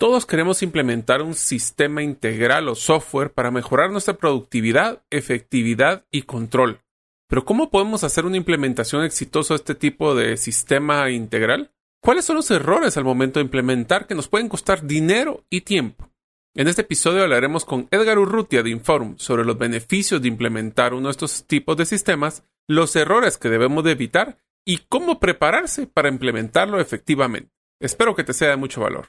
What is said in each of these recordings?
Todos queremos implementar un sistema integral o software para mejorar nuestra productividad, efectividad y control. Pero ¿cómo podemos hacer una implementación exitosa de este tipo de sistema integral? ¿Cuáles son los errores al momento de implementar que nos pueden costar dinero y tiempo? En este episodio hablaremos con Edgar Urrutia de Inform sobre los beneficios de implementar uno de estos tipos de sistemas, los errores que debemos de evitar y cómo prepararse para implementarlo efectivamente. Espero que te sea de mucho valor.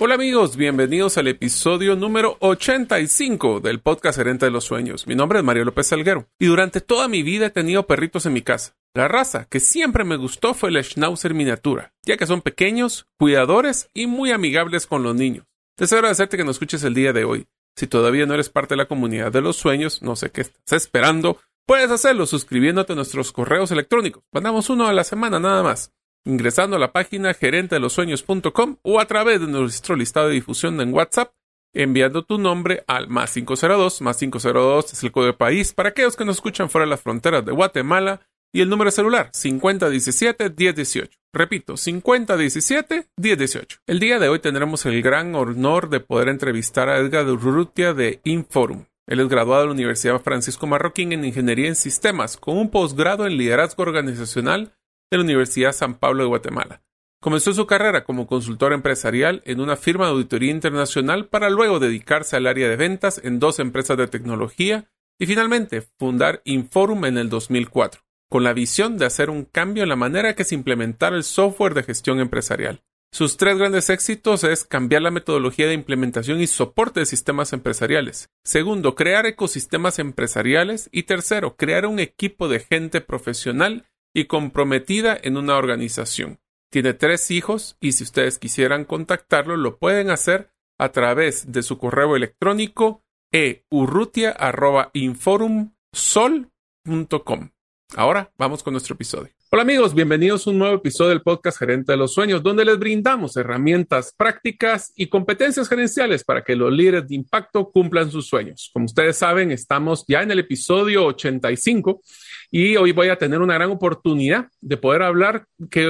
Hola amigos, bienvenidos al episodio número 85 del podcast Gerente de los Sueños. Mi nombre es Mario López Salguero y durante toda mi vida he tenido perritos en mi casa. La raza que siempre me gustó fue el Schnauzer miniatura, ya que son pequeños, cuidadores y muy amigables con los niños. Deseo agradecerte que nos escuches el día de hoy. Si todavía no eres parte de la comunidad de los sueños, no sé qué estás esperando, puedes hacerlo suscribiéndote a nuestros correos electrónicos. Mandamos uno a la semana nada más ingresando a la página gerente de los sueños.com o a través de nuestro listado de difusión en WhatsApp, enviando tu nombre al más 502, más 502 es el código de país para aquellos que nos escuchan fuera de las fronteras de Guatemala y el número celular 5017-1018. Repito, 5017-1018. El día de hoy tendremos el gran honor de poder entrevistar a Edgar Urrutia de Inforum. Él es graduado de la Universidad Francisco Marroquín en Ingeniería en Sistemas, con un posgrado en Liderazgo Organizacional de la Universidad San Pablo de Guatemala. Comenzó su carrera como consultor empresarial en una firma de auditoría internacional para luego dedicarse al área de ventas en dos empresas de tecnología y finalmente fundar Inforum en el 2004, con la visión de hacer un cambio en la manera que se implementara el software de gestión empresarial. Sus tres grandes éxitos es cambiar la metodología de implementación y soporte de sistemas empresariales. Segundo, crear ecosistemas empresariales. Y tercero, crear un equipo de gente profesional y comprometida en una organización. Tiene tres hijos y si ustedes quisieran contactarlo lo pueden hacer a través de su correo electrónico eurrutia.inforumsol.com. Ahora vamos con nuestro episodio. Hola amigos, bienvenidos a un nuevo episodio del podcast Gerente de los Sueños, donde les brindamos herramientas prácticas y competencias gerenciales para que los líderes de impacto cumplan sus sueños. Como ustedes saben, estamos ya en el episodio 85 y hoy voy a tener una gran oportunidad de poder hablar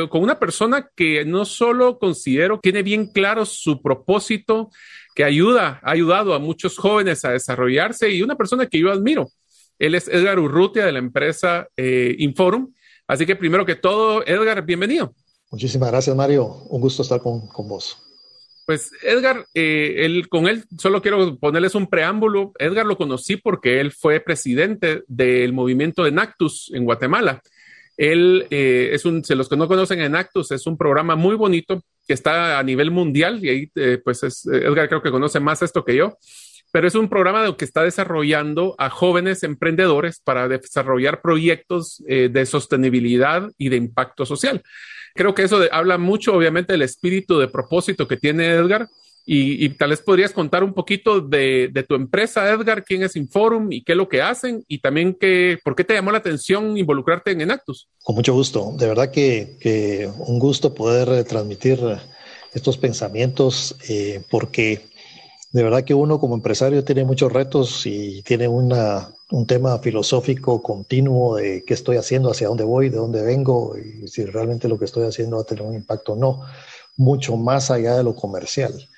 con una persona que no solo considero tiene bien claro su propósito, que ayuda, ha ayudado a muchos jóvenes a desarrollarse y una persona que yo admiro. Él es Edgar Urrutia de la empresa eh, Inforum. Así que primero que todo, Edgar, bienvenido. Muchísimas gracias, Mario. Un gusto estar con, con vos. Pues Edgar, eh, con él solo quiero ponerles un preámbulo. Edgar lo conocí porque él fue presidente del movimiento Enactus en Guatemala. Él eh, es un, se los que no conocen Enactus, es un programa muy bonito que está a nivel mundial y ahí eh, pues es, Edgar creo que conoce más esto que yo, pero es un programa que está desarrollando a jóvenes emprendedores para desarrollar proyectos de sostenibilidad y de impacto social creo que eso habla mucho, obviamente, del espíritu de propósito que tiene Edgar. Y, tal vez podrías contar un poquito de, tu empresa, Edgar, quién es Inforum y qué es lo que hacen y también qué, por qué te llamó la atención involucrarte en Enactus. Con mucho gusto. De verdad que, un gusto poder transmitir estos pensamientos eh, porque de verdad que uno como empresario tiene muchos retos y tiene una, un tema filosófico continuo de qué estoy haciendo, hacia dónde voy, de dónde vengo y si realmente lo que estoy haciendo va a tener un impacto o no, mucho más allá de lo comercial.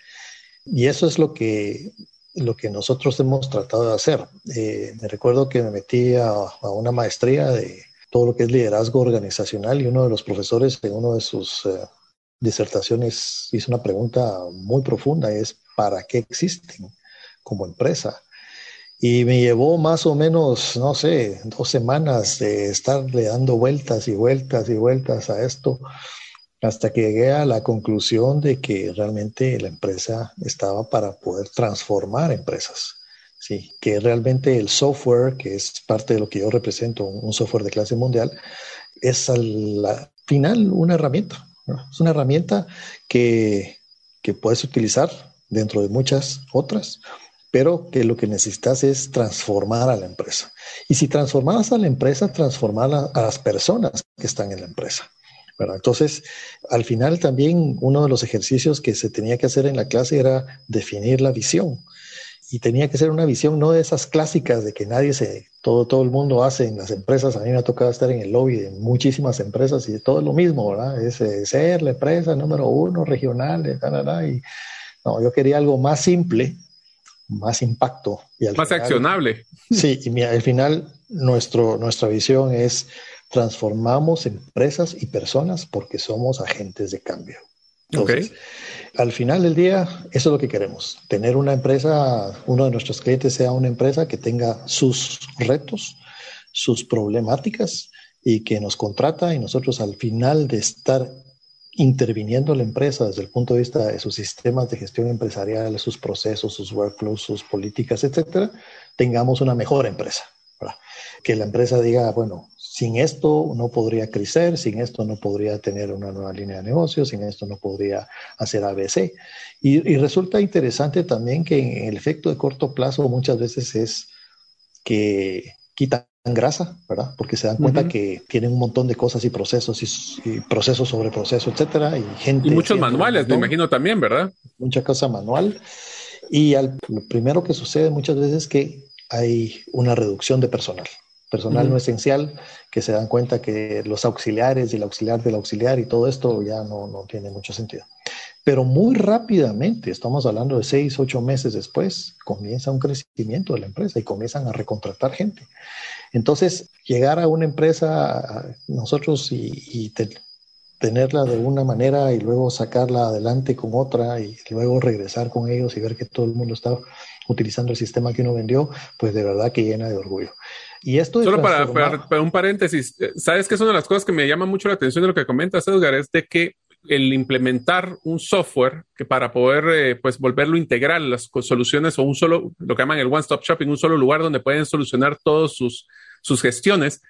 Y eso es lo que, lo que nosotros hemos tratado de hacer. Eh, me recuerdo que me metí a, una maestría de todo lo que es liderazgo organizacional y uno de los profesores en una de sus eh, disertaciones hizo una pregunta muy profunda, es ¿para qué existen como empresa? Y me llevó más o menos, no sé, dos semanas de estarle dando vueltas y vueltas y vueltas a esto hasta que llegué a la conclusión de que realmente la empresa estaba para poder transformar empresas. Sí, que realmente el software, que es parte de lo que yo represento, un software de clase mundial, es al final una herramienta. Es una herramienta que, que puedes utilizar dentro de muchas otras, pero que lo que necesitas es transformar a la empresa. Y si transformas a la empresa, transformar a, las personas que están en la empresa. Entonces, al final también uno de los ejercicios que se tenía que hacer en la clase era definir la visión. Y tenía que ser una visión no de esas clásicas de que nadie se, todo, todo el mundo hace en las empresas. A mí me ha tocado estar en el lobby de muchísimas empresas y todo es lo mismo, ¿verdad? Es, eh, ser la empresa número uno regional. Y no, yo quería algo más simple, más impacto. Y más accionable. Sí, y al final nuestro, nuestra visión es transformamos empresas y personas porque somos agentes de cambio. Entonces, al final del día, eso es lo que queremos, tener una empresa, uno de nuestros clientes sea una empresa que tenga sus retos, sus problemáticas y que nos contrata y nosotros al final de estar interviniendo la empresa desde el punto de vista de sus sistemas de gestión empresarial, sus procesos, sus workflows, sus políticas, etcétera, tengamos una mejor empresa. Que la empresa diga, bueno, sin esto no podría crecer, sin esto no podría tener una nueva línea de negocio, sin esto no podría hacer ABC. Y, resulta interesante también que el efecto de corto plazo muchas veces es que quitan grasa, ¿verdad? Porque se dan cuenta que tienen un montón de cosas y procesos y, procesos sobre proceso, etcétera, y gente. Y muchos manuales, me imagino también, ¿verdad? Mucha cosa manual. Y al, lo primero que sucede muchas veces es que hay una reducción de personal personal no esencial, que se dan cuenta que los auxiliares y el auxiliar del auxiliar y todo esto ya no, no tiene mucho sentido. Pero muy rápidamente, estamos hablando de seis, ocho meses después, comienza un crecimiento de la empresa y comienzan a recontratar gente. Entonces, llegar a una empresa, nosotros y, tenerla de una manera y luego sacarla adelante con otra y luego regresar con ellos y ver que todo el mundo está utilizando el sistema que uno vendió, pues de verdad que llena de orgullo. Y esto Solo para, para, un paréntesis, eh, ¿sabes que es una de las cosas que me llama mucho la atención de lo que comentas, Edgar? Es de que el implementar un software que para poder eh, pues volverlo integral, las soluciones o un solo, lo que llaman el one-stop shopping, un solo lugar donde pueden solucionar todas sus, sus gestiones.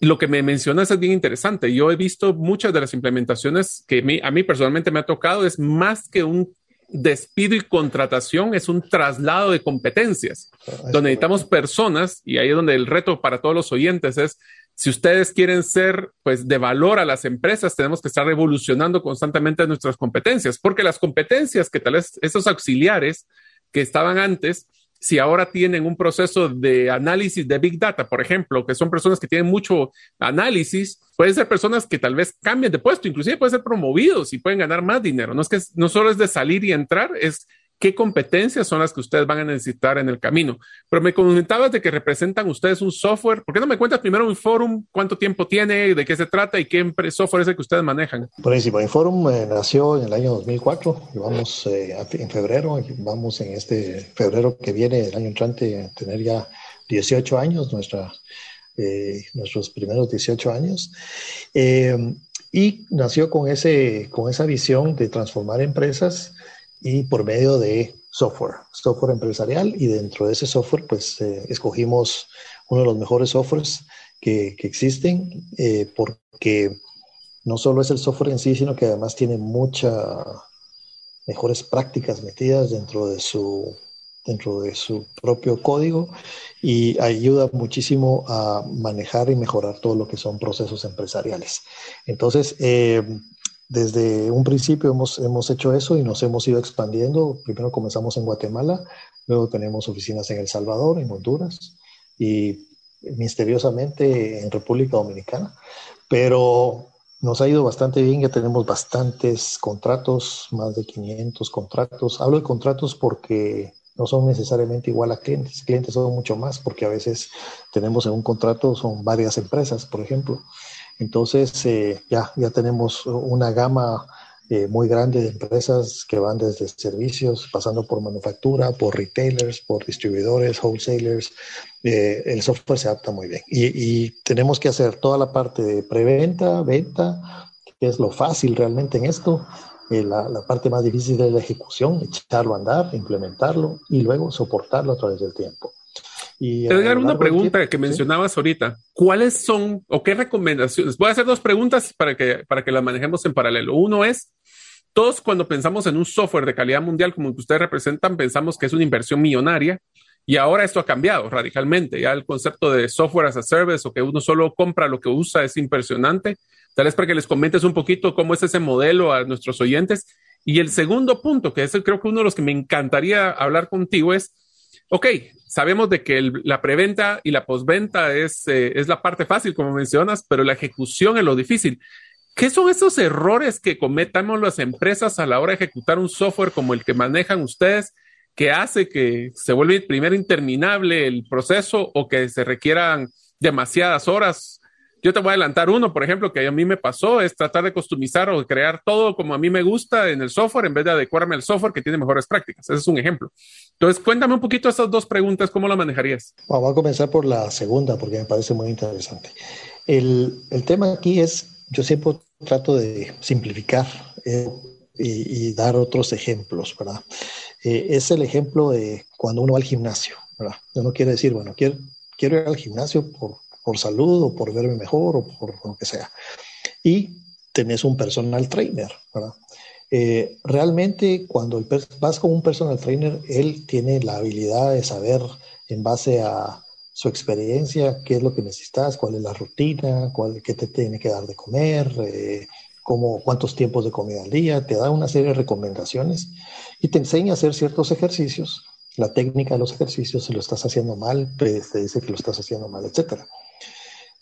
Lo que me mencionas es bien interesante. Yo he visto muchas de las implementaciones que a mí personalmente me ha tocado, es más que un despido y contratación es un traslado de competencias, donde necesitamos personas, y ahí es donde el reto para todos los oyentes es, si ustedes quieren ser pues de valor a las empresas, tenemos que estar evolucionando constantemente nuestras competencias, porque las competencias que tal vez esos auxiliares que estaban antes, si ahora tienen un proceso de análisis de Big Data, por ejemplo, que son personas que tienen mucho análisis, pueden ser personas que tal vez cambien de puesto, inclusive pueden ser promovidos y pueden ganar más dinero. No es que no solo es de salir y entrar, es qué competencias son las que ustedes van a necesitar en el camino. Pero me comentabas de que representan ustedes un software. ¿Por qué no me cuentas primero un forum? ¿Cuánto tiempo tiene? ¿De qué se trata? ¿Y qué software es el que ustedes manejan? Buenísimo. Inforum eh, nació en el año 2004. Y vamos eh, en febrero. Vamos en este febrero que viene, el año entrante, a tener ya 18 años, nuestra, eh, nuestros primeros 18 años. y nació con, ese, con esa visión de transformar empresas y por medio de software, software empresarial y dentro de ese software pues eh, escogimos uno de los mejores softwares que, que existen eh, porque no solo es el software en sí, sino que además tiene muchas mejores prácticas metidas dentro de su dentro de su propio código y ayuda muchísimo a manejar y mejorar todo lo que son procesos empresariales. Entonces, eh, desde un principio hemos, hemos hecho eso y nos hemos ido expandiendo. Primero comenzamos en Guatemala, luego tenemos oficinas en El Salvador, en Honduras y misteriosamente en República Dominicana. Pero nos ha ido bastante bien, ya tenemos bastantes contratos, más de 500 contratos. Hablo de contratos porque no son necesariamente igual a clientes, clientes son mucho más porque a veces tenemos en un contrato, son varias empresas, por ejemplo. Entonces, eh, ya, ya tenemos una gama eh, muy grande de empresas que van desde servicios, pasando por manufactura, por retailers, por distribuidores, wholesalers. Eh, el software se adapta muy bien. Y, tenemos que hacer toda la parte de preventa, venta, que es lo fácil realmente en esto. La, la, parte más difícil es la ejecución, echarlo a andar, implementarlo y luego soportarlo a través del tiempo. Y Edgar, una pregunta que mencionabas ahorita. ¿Cuáles son o qué recomendaciones? Voy a hacer dos preguntas para que, para que las manejemos en paralelo. Uno es, todos cuando pensamos en un software de calidad mundial como el que ustedes representan, pensamos que es una inversión millonaria y ahora esto ha cambiado radicalmente. Ya el concepto de software as a service o que uno solo compra lo que usa es impresionante. Tal vez para que les comentes un poquito cómo es ese modelo a nuestros oyentes. Y el segundo punto, que es creo que uno de los que me encantaría hablar contigo es, ok, sabemos de que la preventa y la postventa es, eh, es la parte fácil, como mencionas, pero la ejecución es lo difícil. ¿Qué son esos errores que cometamos las empresas a la hora de ejecutar un software como el que manejan ustedes? que hace que se vuelva primero interminable el proceso o que se requieran demasiadas horas. Yo te voy a adelantar uno, por ejemplo, que a mí me pasó, es tratar de customizar o crear todo como a mí me gusta en el software en vez de adecuarme al software que tiene mejores prácticas. Ese es un ejemplo. Entonces, cuéntame un poquito esas dos preguntas, ¿cómo la manejarías? Vamos a comenzar por la segunda, porque me parece muy interesante. El, el tema aquí es, yo siempre trato de simplificar eh, y, y, dar otros ejemplos, ¿verdad? Eh, es el ejemplo de cuando uno va al gimnasio, ¿verdad? Uno quiere decir, bueno, quiero, quiero ir al gimnasio por, por salud o por verme mejor o por lo que sea. Y tenés un personal trainer, ¿verdad? Eh, realmente cuando el vas con un personal trainer, él tiene la habilidad de saber en base a su experiencia qué es lo que necesitas, cuál es la rutina, cuál, qué te tiene que dar de comer, eh, como cuántos tiempos de comida al día, te da una serie de recomendaciones y te enseña a hacer ciertos ejercicios. La técnica de los ejercicios, si lo estás haciendo mal, pues, te dice que lo estás haciendo mal, etc.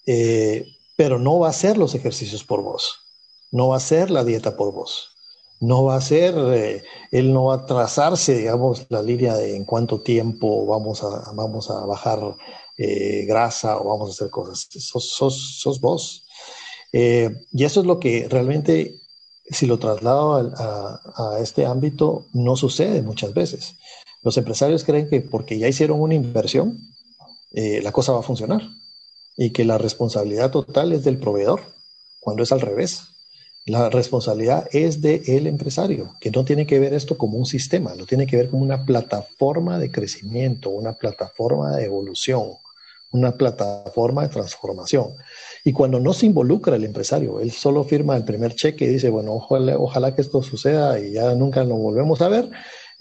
Eh, pero no va a hacer los ejercicios por vos, no va a hacer la dieta por vos, no va a ser, eh, él no va a trazarse, digamos, la línea de en cuánto tiempo vamos a, vamos a bajar eh, grasa o vamos a hacer cosas. Sos, vos. Eh, y eso es lo que realmente, si lo traslado a, este ámbito, no sucede muchas veces. Los empresarios creen que porque ya hicieron una inversión, la cosa va a funcionar y que la responsabilidad total es del proveedor, cuando es al revés. La responsabilidad es del empresario, que no tiene que ver esto como un sistema, lo tiene que ver como una plataforma de crecimiento, una plataforma de evolución, una plataforma de transformación. Y cuando no se involucra el empresario, él solo firma el primer cheque y dice, bueno, ojalá, ojalá que esto suceda y ya nunca lo volvemos a ver,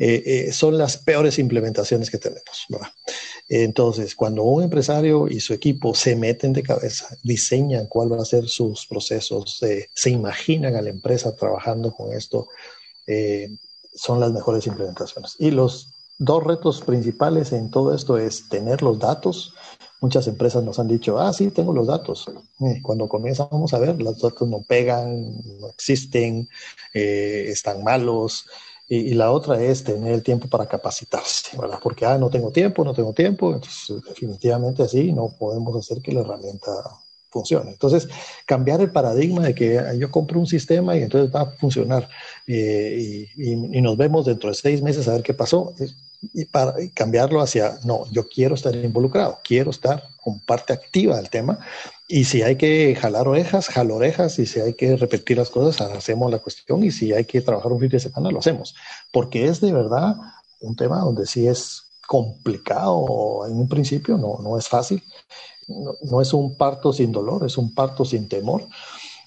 eh, eh, son las peores implementaciones que tenemos. ¿verdad? Entonces, cuando un empresario y su equipo se meten de cabeza, diseñan cuál van a ser sus procesos, eh, se imaginan a la empresa trabajando con esto, son las mejores implementaciones. Y los dos retos principales en todo esto es tener los datos, Muchas empresas nos han dicho, ah, sí, tengo los datos. Eh, cuando comenzamos a ver, los datos no pegan, no existen, eh, están malos. Y, la otra es tener el tiempo para capacitarse, ¿verdad? Porque, ah, no tengo tiempo, no tengo tiempo. Entonces, definitivamente así no podemos hacer que la herramienta funcione. Entonces, cambiar el paradigma de que yo compro un sistema y entonces va a funcionar eh, y, y, nos vemos dentro de seis meses a ver qué pasó, y para cambiarlo hacia, no, yo quiero estar involucrado, quiero estar con parte activa del tema. Y si hay que jalar orejas, jalo orejas. Y si hay que repetir las cosas, hacemos la cuestión. Y si hay que trabajar un fin de semana, lo hacemos. Porque es de verdad un tema donde sí es complicado en un principio, no, no es fácil. No, no es un parto sin dolor, es un parto sin temor.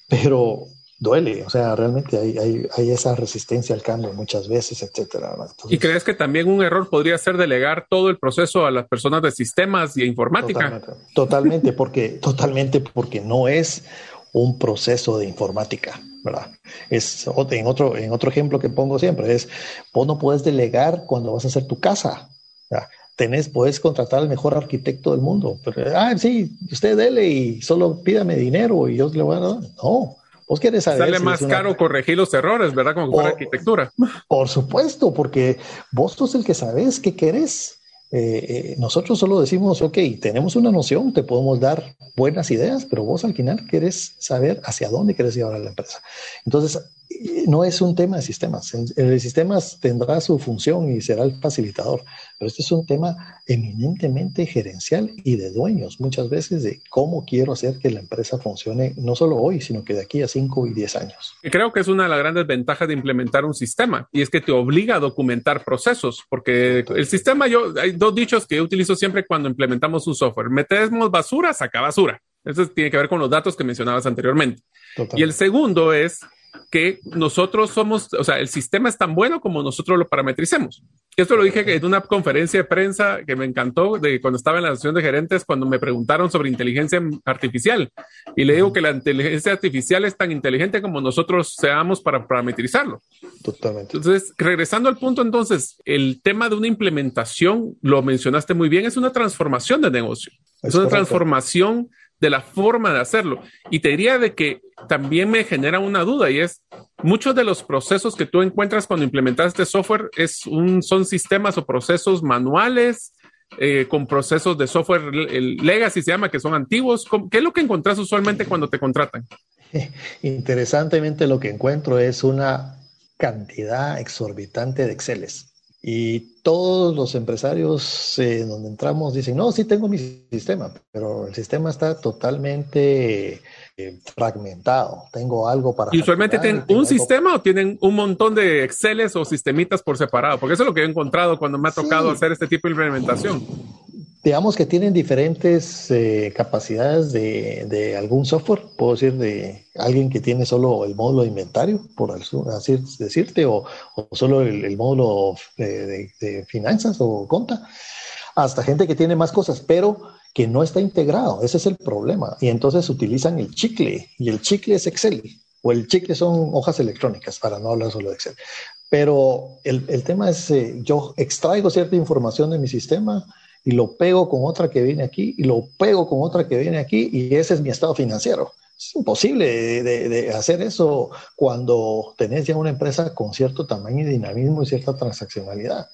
Pero duele, o sea, realmente hay, hay, esa resistencia al cambio muchas veces, etcétera. ¿Y crees que también un error podría ser delegar todo el proceso a las personas de sistemas y informática? Totalmente, porque, totalmente porque no es un proceso de informática, ¿verdad? Es en otro, en otro ejemplo que pongo siempre, es vos no puedes delegar cuando vas a hacer tu casa. Tenés, puedes contratar al mejor arquitecto del mundo. Pero, ah, sí, usted dele y solo pídame dinero y yo le voy a dar. No, Vos quieres saber. Sale más caro corregir los errores, ¿verdad? Como por, arquitectura. Por supuesto, porque vos sos el que sabes qué querés. Eh, eh, nosotros solo decimos, ok, tenemos una noción, te podemos dar buenas ideas, pero vos al final querés saber hacia dónde querés llevar a la empresa. Entonces, no es un tema de sistemas. El sistemas tendrá su función y será el facilitador, pero este es un tema eminentemente gerencial y de dueños, muchas veces de cómo quiero hacer que la empresa funcione no solo hoy, sino que de aquí a 5 y 10 años. Creo que es una de las grandes ventajas de implementar un sistema y es que te obliga a documentar procesos, porque el sistema, yo, hay dos dichos que yo utilizo siempre cuando implementamos un software. Metemos basura, saca basura. Eso tiene que ver con los datos que mencionabas anteriormente. Y el segundo es que nosotros somos, o sea, el sistema es tan bueno como nosotros lo parametricemos. Esto lo dije en una conferencia de prensa que me encantó de cuando estaba en la asociación de gerentes, cuando me preguntaron sobre inteligencia artificial. Y le digo que la inteligencia artificial es tan inteligente como nosotros seamos para parametrizarlo. Totalmente. Entonces, regresando al punto, entonces, el tema de una implementación, lo mencionaste muy bien, es una transformación de negocio. Es, una transformación de la forma de hacerlo. Y te diría de que también me genera una duda y es, muchos de los procesos que tú encuentras cuando implementas este software es un, son sistemas o procesos manuales, eh, con procesos de software legacy se llama, que son antiguos. ¿Qué es lo que encontrás usualmente cuando te contratan? Interesantemente lo que encuentro es una cantidad exorbitante de Exceles. Y todos los empresarios eh, donde entramos dicen, no, sí tengo mi sistema, pero el sistema está totalmente eh, fragmentado. Tengo algo para... ¿Y usualmente tienen un sistema o tienen un montón de Exceles o sistemitas por separado? Porque eso es lo que he encontrado cuando me ha tocado hacer este tipo de implementación digamos que tienen diferentes eh, capacidades de, de, algún software. Puedo decir de alguien que tiene solo el módulo de inventario, por así decirte, o, o solo el, módulo de, de, finanzas o conta, hasta gente que tiene más cosas, pero que no está integrado. Ese es el problema. Y entonces utilizan el chicle, y el chicle es Excel, o el chicle son hojas electrónicas, para no hablar solo de Excel. Pero el, el tema es, eh, yo extraigo cierta información de mi sistema, y lo pego con otra que viene aquí y lo pego con otra que viene aquí y ese es mi estado financiero. Es imposible de, hacer eso cuando tenés ya una empresa con cierto tamaño y dinamismo y cierta transaccionalidad,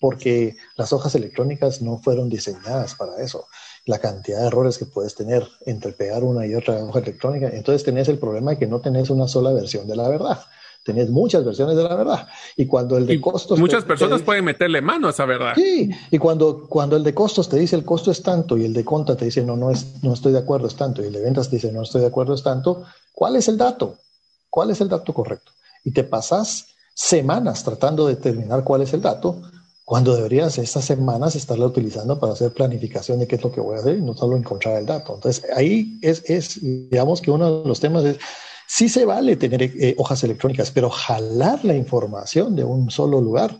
porque las hojas electrónicas no fueron diseñadas para eso. La cantidad de errores que puedes tener entre pegar una y otra hoja electrónica, entonces tenés el problema de que no tenés una sola versión de la verdad tenés muchas versiones de la verdad. Y cuando el de costos... Muchas personas pueden meterle mano a esa verdad. Sí, y cuando, cuando el de costos te dice el costo es tanto y el de conta te dice no, no, es, no estoy de acuerdo, es tanto, y el de ventas te dice no estoy de acuerdo, es tanto, ¿cuál es el dato? ¿Cuál es el dato correcto? Y te pasas semanas tratando de determinar cuál es el dato, cuando deberías estas semanas estarla utilizando para hacer planificación de qué es lo que voy a hacer y no solo encontrar el dato. Entonces, ahí es, es digamos que uno de los temas es Sí se vale tener eh, hojas electrónicas, pero jalar la información de un solo lugar,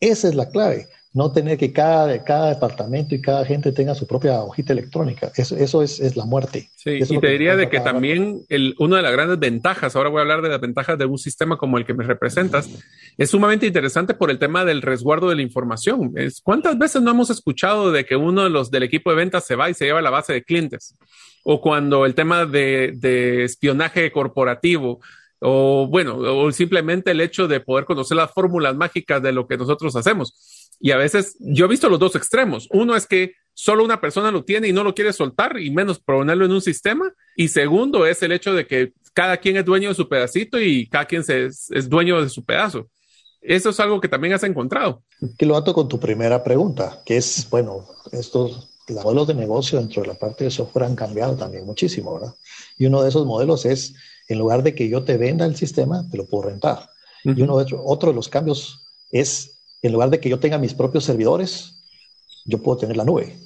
esa es la clave. No tener que cada, cada departamento y cada gente tenga su propia hojita electrónica. Eso, eso es, es la muerte. Sí, y te diría de que también el, una de las grandes ventajas, ahora voy a hablar de las ventajas de un sistema como el que me representas, es sumamente interesante por el tema del resguardo de la información. Es, ¿Cuántas veces no hemos escuchado de que uno de los del equipo de ventas se va y se lleva la base de clientes? O cuando el tema de, espionaje corporativo, o bueno, o simplemente el hecho de poder conocer las fórmulas mágicas de lo que nosotros hacemos. Y a veces yo he visto los dos extremos. Uno es que solo una persona lo tiene y no lo quiere soltar y menos ponerlo en un sistema. Y segundo es el hecho de que cada quien es dueño de su pedacito y cada quien es, dueño de su pedazo. Eso es algo que también has encontrado. Que lo ato con tu primera pregunta, que es, bueno, estos los modelos de negocio dentro de la parte de software han cambiado también muchísimo, ¿verdad? Y uno de esos modelos es, en lugar de que yo te venda el sistema, te lo puedo rentar. Y uno de otro de los cambios es, en lugar de que yo tenga mis propios servidores, yo puedo tener la nube.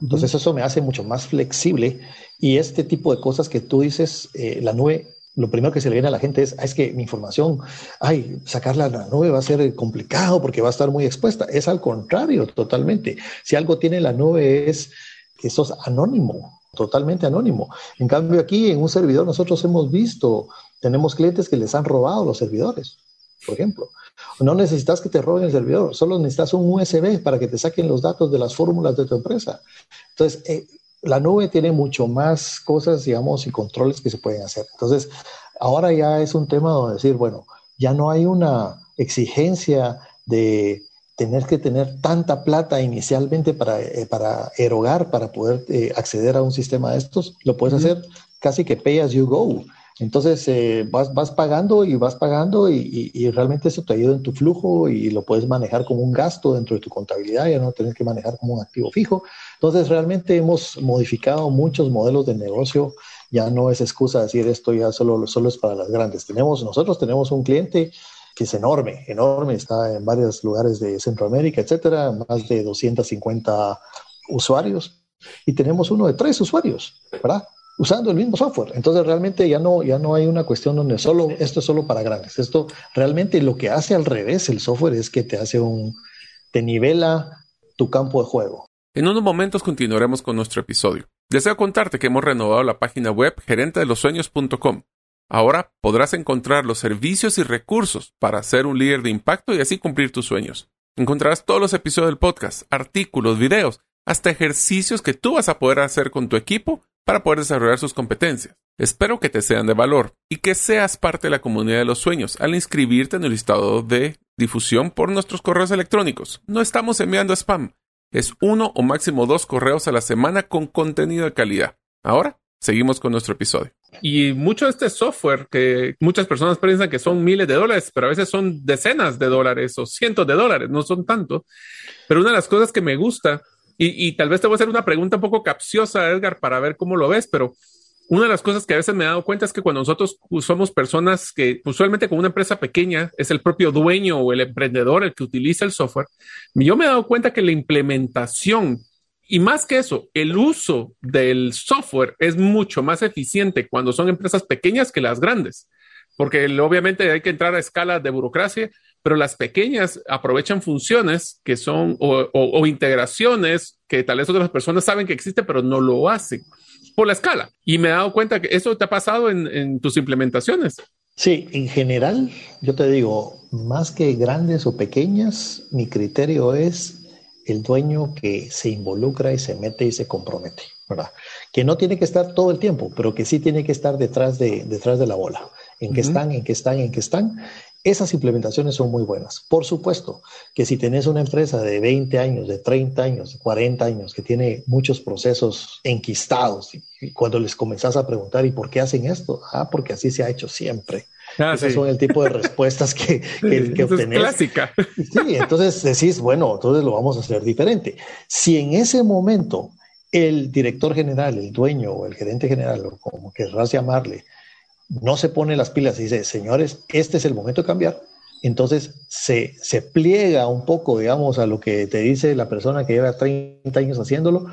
Entonces eso me hace mucho más flexible y este tipo de cosas que tú dices, eh, la nube lo primero que se le viene a la gente es, ah, es que mi información, ay, sacarla a la nube va a ser complicado porque va a estar muy expuesta. Es al contrario, totalmente. Si algo tiene la nube es que sos anónimo, totalmente anónimo. En cambio aquí en un servidor nosotros hemos visto, tenemos clientes que les han robado los servidores, por ejemplo. No necesitas que te roben el servidor, solo necesitas un USB para que te saquen los datos de las fórmulas de tu empresa. Entonces, eh, la nube tiene mucho más cosas, digamos, y controles que se pueden hacer. Entonces, ahora ya es un tema donde decir, bueno, ya no hay una exigencia de tener que tener tanta plata inicialmente para, eh, para erogar, para poder eh, acceder a un sistema de estos. Lo puedes hacer casi que pay as you go. Entonces eh, vas, vas pagando y vas pagando y, y, realmente eso te ayuda en tu flujo y lo puedes manejar como un gasto dentro de tu contabilidad, ya no tienes que manejar como un activo fijo. Entonces realmente hemos modificado muchos modelos de negocio, ya no es excusa decir esto ya solo, solo es para las grandes. Tenemos, nosotros tenemos un cliente que es enorme, enorme, está en varios lugares de Centroamérica, etcétera, más de 250 usuarios y tenemos uno de tres usuarios, ¿verdad? Usando el mismo software. Entonces realmente ya no, ya no hay una cuestión donde solo esto es solo para grandes. Esto realmente lo que hace al revés el software es que te hace un, te nivela tu campo de juego. En unos momentos continuaremos con nuestro episodio. Deseo contarte que hemos renovado la página web gerentedelosueños.com. Ahora podrás encontrar los servicios y recursos para ser un líder de impacto y así cumplir tus sueños. Encontrarás todos los episodios del podcast, artículos, videos, hasta ejercicios que tú vas a poder hacer con tu equipo para poder desarrollar sus competencias. Espero que te sean de valor y que seas parte de la comunidad de los sueños al inscribirte en el listado de difusión por nuestros correos electrónicos. No estamos enviando spam, es uno o máximo dos correos a la semana con contenido de calidad. Ahora, seguimos con nuestro episodio. Y mucho de este software que muchas personas piensan que son miles de dólares, pero a veces son decenas de dólares o cientos de dólares, no son tanto. Pero una de las cosas que me gusta y, tal vez te voy a hacer una pregunta un poco capciosa, Edgar, para ver cómo lo ves, pero una de las cosas que a veces me he dado cuenta es que cuando nosotros somos personas que usualmente con una empresa pequeña es el propio dueño o el emprendedor el que utiliza el software, yo me he dado cuenta que la implementación y más que eso, el uso del software es mucho más eficiente cuando son empresas pequeñas que las grandes, porque obviamente hay que entrar a escala de burocracia pero las pequeñas aprovechan funciones que son o, integraciones que tal vez otras personas saben que existen, pero no lo hacen por la escala. Y me he dado cuenta que eso te ha pasado en, en tus implementaciones. Sí, en general, yo te digo, más que grandes o pequeñas, mi criterio es el dueño que se involucra y se mete y se compromete, ¿verdad? Que no tiene que estar todo el tiempo, pero que sí tiene que estar detrás de, detrás de la bola. En qué están, en qué están, en qué están. Esas implementaciones son muy buenas. Por supuesto que si tenés una empresa de 20 años, de 30 años, de 40 años, que tiene muchos procesos enquistados, y cuando les comenzás a preguntar, ¿y por qué hacen esto? Ah, porque así se ha hecho siempre. Ah, Esas son el tipo de respuestas que, que, que obtenés. clásica. Sí, entonces decís, bueno, entonces lo vamos a hacer diferente. Si en ese momento el director general, el dueño o el gerente general, o como querrás llamarle, no se pone las pilas y dice, señores, este es el momento de cambiar, entonces se, se pliega un poco, digamos, a lo que te dice la persona que lleva 30 años haciéndolo,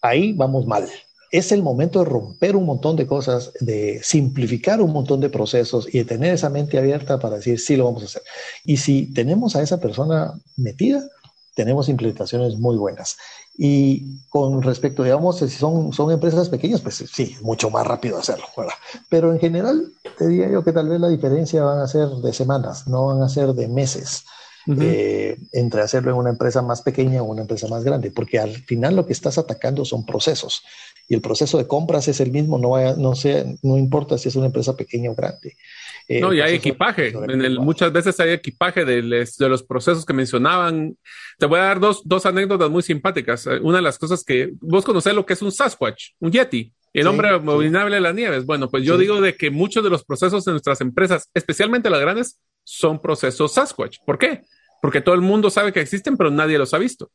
ahí vamos mal. Es el momento de romper un montón de cosas, de simplificar un montón de procesos y de tener esa mente abierta para decir, sí, lo vamos a hacer. Y si tenemos a esa persona metida, tenemos implementaciones muy buenas. Y con respecto, digamos, si son, son empresas pequeñas, pues sí, mucho más rápido hacerlo, ¿verdad? Pero en general, te diría yo que tal vez la diferencia van a ser de semanas, no van a ser de meses. Eh, entre hacerlo en una empresa más pequeña o una empresa más grande, porque al final lo que estás atacando son procesos y el proceso de compras es el mismo, no, no, sea, no importa si es una empresa pequeña o grande. Eh, no, y hay equipaje. En el, muchas veces hay equipaje de, de, los procesos que mencionaban. Te voy a dar dos, dos anécdotas muy simpáticas. Una de las cosas que vos conocés lo que es un Sasquatch, un Yeti. El hombre abominable de las nieves. Bueno, pues yo digo de que muchos de los procesos de nuestras empresas, especialmente las grandes, son procesos Sasquatch. ¿Por qué? Porque todo el mundo sabe que existen, pero nadie los ha visto.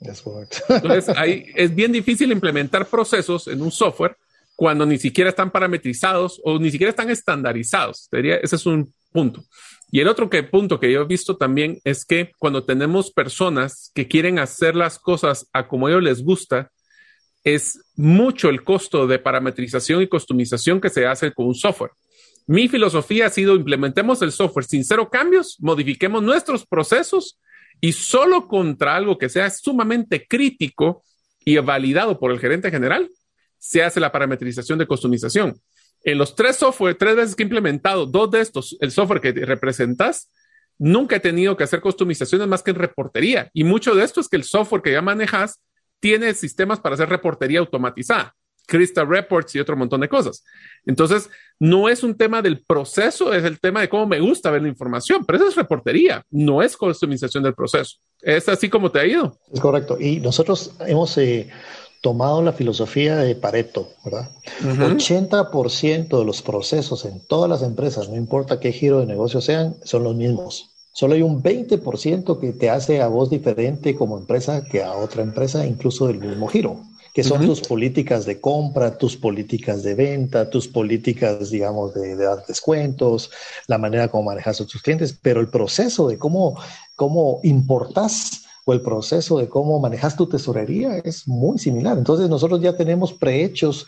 Entonces, ahí es bien difícil implementar procesos en un software cuando ni siquiera están parametrizados o ni siquiera están estandarizados. Diría, ese es un punto. Y el otro que, punto que yo he visto también es que cuando tenemos personas que quieren hacer las cosas a como a ellos les gusta, es mucho el costo de parametrización y customización que se hace con un software. Mi filosofía ha sido implementemos el software sin cero cambios, modifiquemos nuestros procesos y solo contra algo que sea sumamente crítico y validado por el gerente general, se hace la parametrización de customización. En los tres software, tres veces que he implementado, dos de estos, el software que representas, nunca he tenido que hacer customizaciones más que en reportería. Y mucho de esto es que el software que ya manejas tiene sistemas para hacer reportería automatizada, Crystal Reports y otro montón de cosas. Entonces, no es un tema del proceso, es el tema de cómo me gusta ver la información, pero eso es reportería, no es customización del proceso. Es así como te ha ido. Es correcto. Y nosotros hemos eh, tomado la filosofía de Pareto, ¿verdad? 80% de los procesos en todas las empresas, no importa qué giro de negocio sean, son los mismos. Solo hay un 20% que te hace a vos diferente como empresa que a otra empresa, incluso del mismo giro, que son tus políticas de compra, tus políticas de venta, tus políticas, digamos, de, dar descuentos, la manera como manejas a tus clientes, pero el proceso de cómo, cómo importas o el proceso de cómo manejas tu tesorería es muy similar. Entonces nosotros ya tenemos prehechos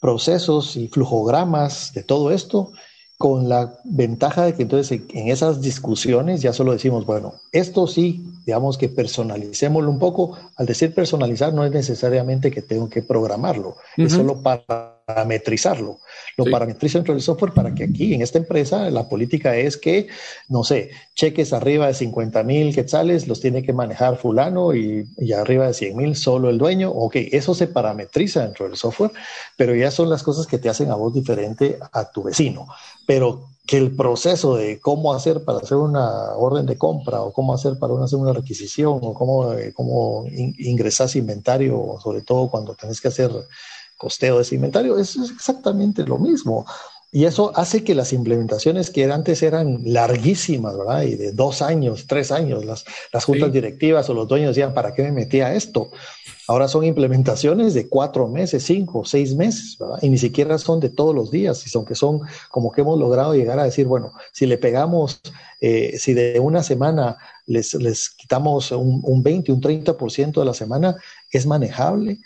procesos y flujogramas de todo esto con la ventaja de que entonces en esas discusiones ya solo decimos, bueno, esto sí, digamos que personalicémoslo un poco. Al decir personalizar no es necesariamente que tengo que programarlo, es solo parametrizarlo. Lo parametrizo dentro del software para que aquí en esta empresa la política es que, no sé, cheques arriba de 50 mil quetzales los tiene que manejar fulano y, y arriba de 100 mil solo el dueño. Ok, eso se parametriza dentro del software, pero ya son las cosas que te hacen a vos diferente a tu vecino pero que el proceso de cómo hacer para hacer una orden de compra o cómo hacer para hacer una requisición o cómo, eh, cómo ingresas inventario, sobre todo cuando tenés que hacer costeo de ese inventario, es exactamente lo mismo. Y eso hace que las implementaciones que antes eran larguísimas, ¿verdad? Y de dos años, tres años, las, las juntas directivas o los dueños decían, ¿para qué me metía esto? Ahora son implementaciones de cuatro meses, cinco, seis meses, ¿verdad? Y ni siquiera son de todos los días, aunque son como que hemos logrado llegar a decir, bueno, si le pegamos, eh, si de una semana les, les quitamos un, un 20, un 30% de la semana, es manejable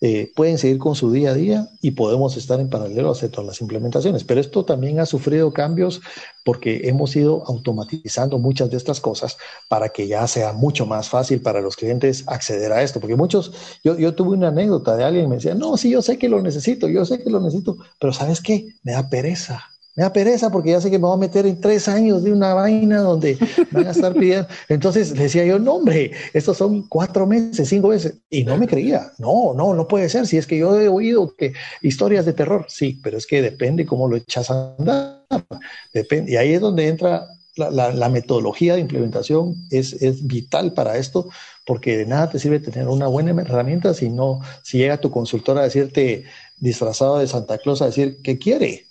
eh, pueden seguir con su día a día y podemos estar en paralelo hacer todas las implementaciones. Pero esto también ha sufrido cambios porque hemos ido automatizando muchas de estas cosas para que ya sea mucho más fácil para los clientes acceder a esto. Porque muchos, yo, yo tuve una anécdota de alguien que me decía, no, sí, yo sé que lo necesito, yo sé que lo necesito, pero ¿sabes qué? Me da pereza me da pereza porque ya sé que me voy a meter en tres años de una vaina donde van a estar pidiendo. Entonces le decía yo, no, hombre, estos son cuatro meses, cinco meses. Y no me creía. No, no, no puede ser. Si es que yo he oído que historias de terror, sí, pero es que depende cómo lo echas a andar. Depende. Y ahí es donde entra la, metodología de implementación, es, es vital para esto, porque de nada te sirve tener una buena herramienta si no, si llega tu consultor a decirte disfrazado de Santa Claus a decir, ¿qué quiere?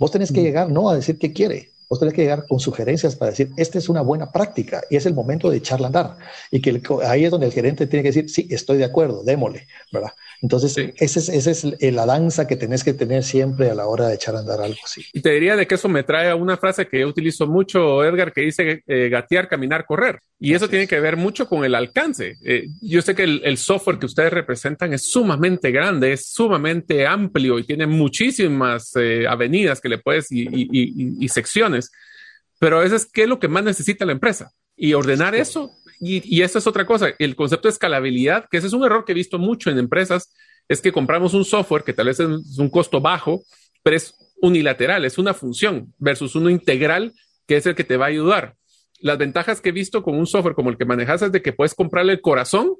Vos tenés que mm. llegar no a decir qué quiere, vos tenés que llegar con sugerencias para decir, esta es una buena práctica y es el momento de echarla a andar. Y que ahí es donde el gerente tiene que decir, sí, estoy de acuerdo, démosle, ¿verdad? Entonces, esa es, es la danza que tenés que tener siempre a la hora de echar a andar algo así. Y te diría de que eso me trae a una frase que yo utilizo mucho, Edgar, que dice eh, gatear, caminar, correr. Y eso tiene que ver mucho con el alcance. Eh, yo sé que el, software que ustedes representan es sumamente grande, es sumamente amplio y tiene muchísimas eh, avenidas que le puedes y, secciones. Pero a veces, ¿qué es lo que más necesita la empresa? Y ordenar eso y, y esa es otra cosa, el concepto de escalabilidad, que ese es un error que he visto mucho en empresas, es que compramos un software que tal vez es un costo bajo, pero es unilateral, es una función versus uno integral que es el que te va a ayudar. Las ventajas que he visto con un software como el que manejas es de que puedes comprarle el corazón,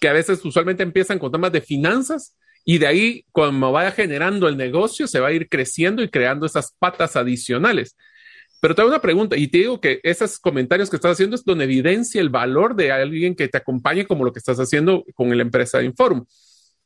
que a veces usualmente empiezan con temas de finanzas y de ahí, cuando vaya generando el negocio, se va a ir creciendo y creando esas patas adicionales. Pero te hago una pregunta y te digo que esos comentarios que estás haciendo es donde evidencia el valor de alguien que te acompañe como lo que estás haciendo con la empresa de Inform.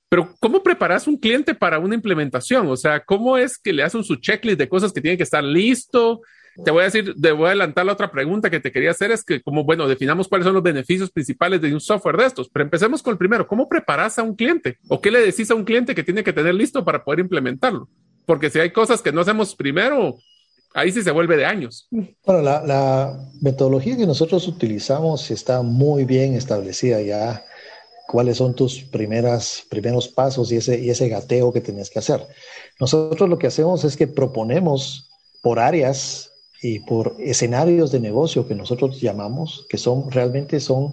Pero ¿cómo preparas un cliente para una implementación? O sea, ¿cómo es que le hacen su checklist de cosas que tienen que estar listo? Te voy a decir, te voy a adelantar la otra pregunta que te quería hacer, es que como, bueno, definamos cuáles son los beneficios principales de un software de estos, pero empecemos con el primero, ¿cómo preparas a un cliente? ¿O qué le decís a un cliente que tiene que tener listo para poder implementarlo? Porque si hay cosas que no hacemos primero, ahí sí se vuelve de años. Bueno, la, metodología que nosotros utilizamos está muy bien establecida ya. ¿Cuáles son tus primeras, primeros pasos y ese, y ese gateo que tienes que hacer? Nosotros lo que hacemos es que proponemos por áreas y por escenarios de negocio que nosotros llamamos, que son realmente son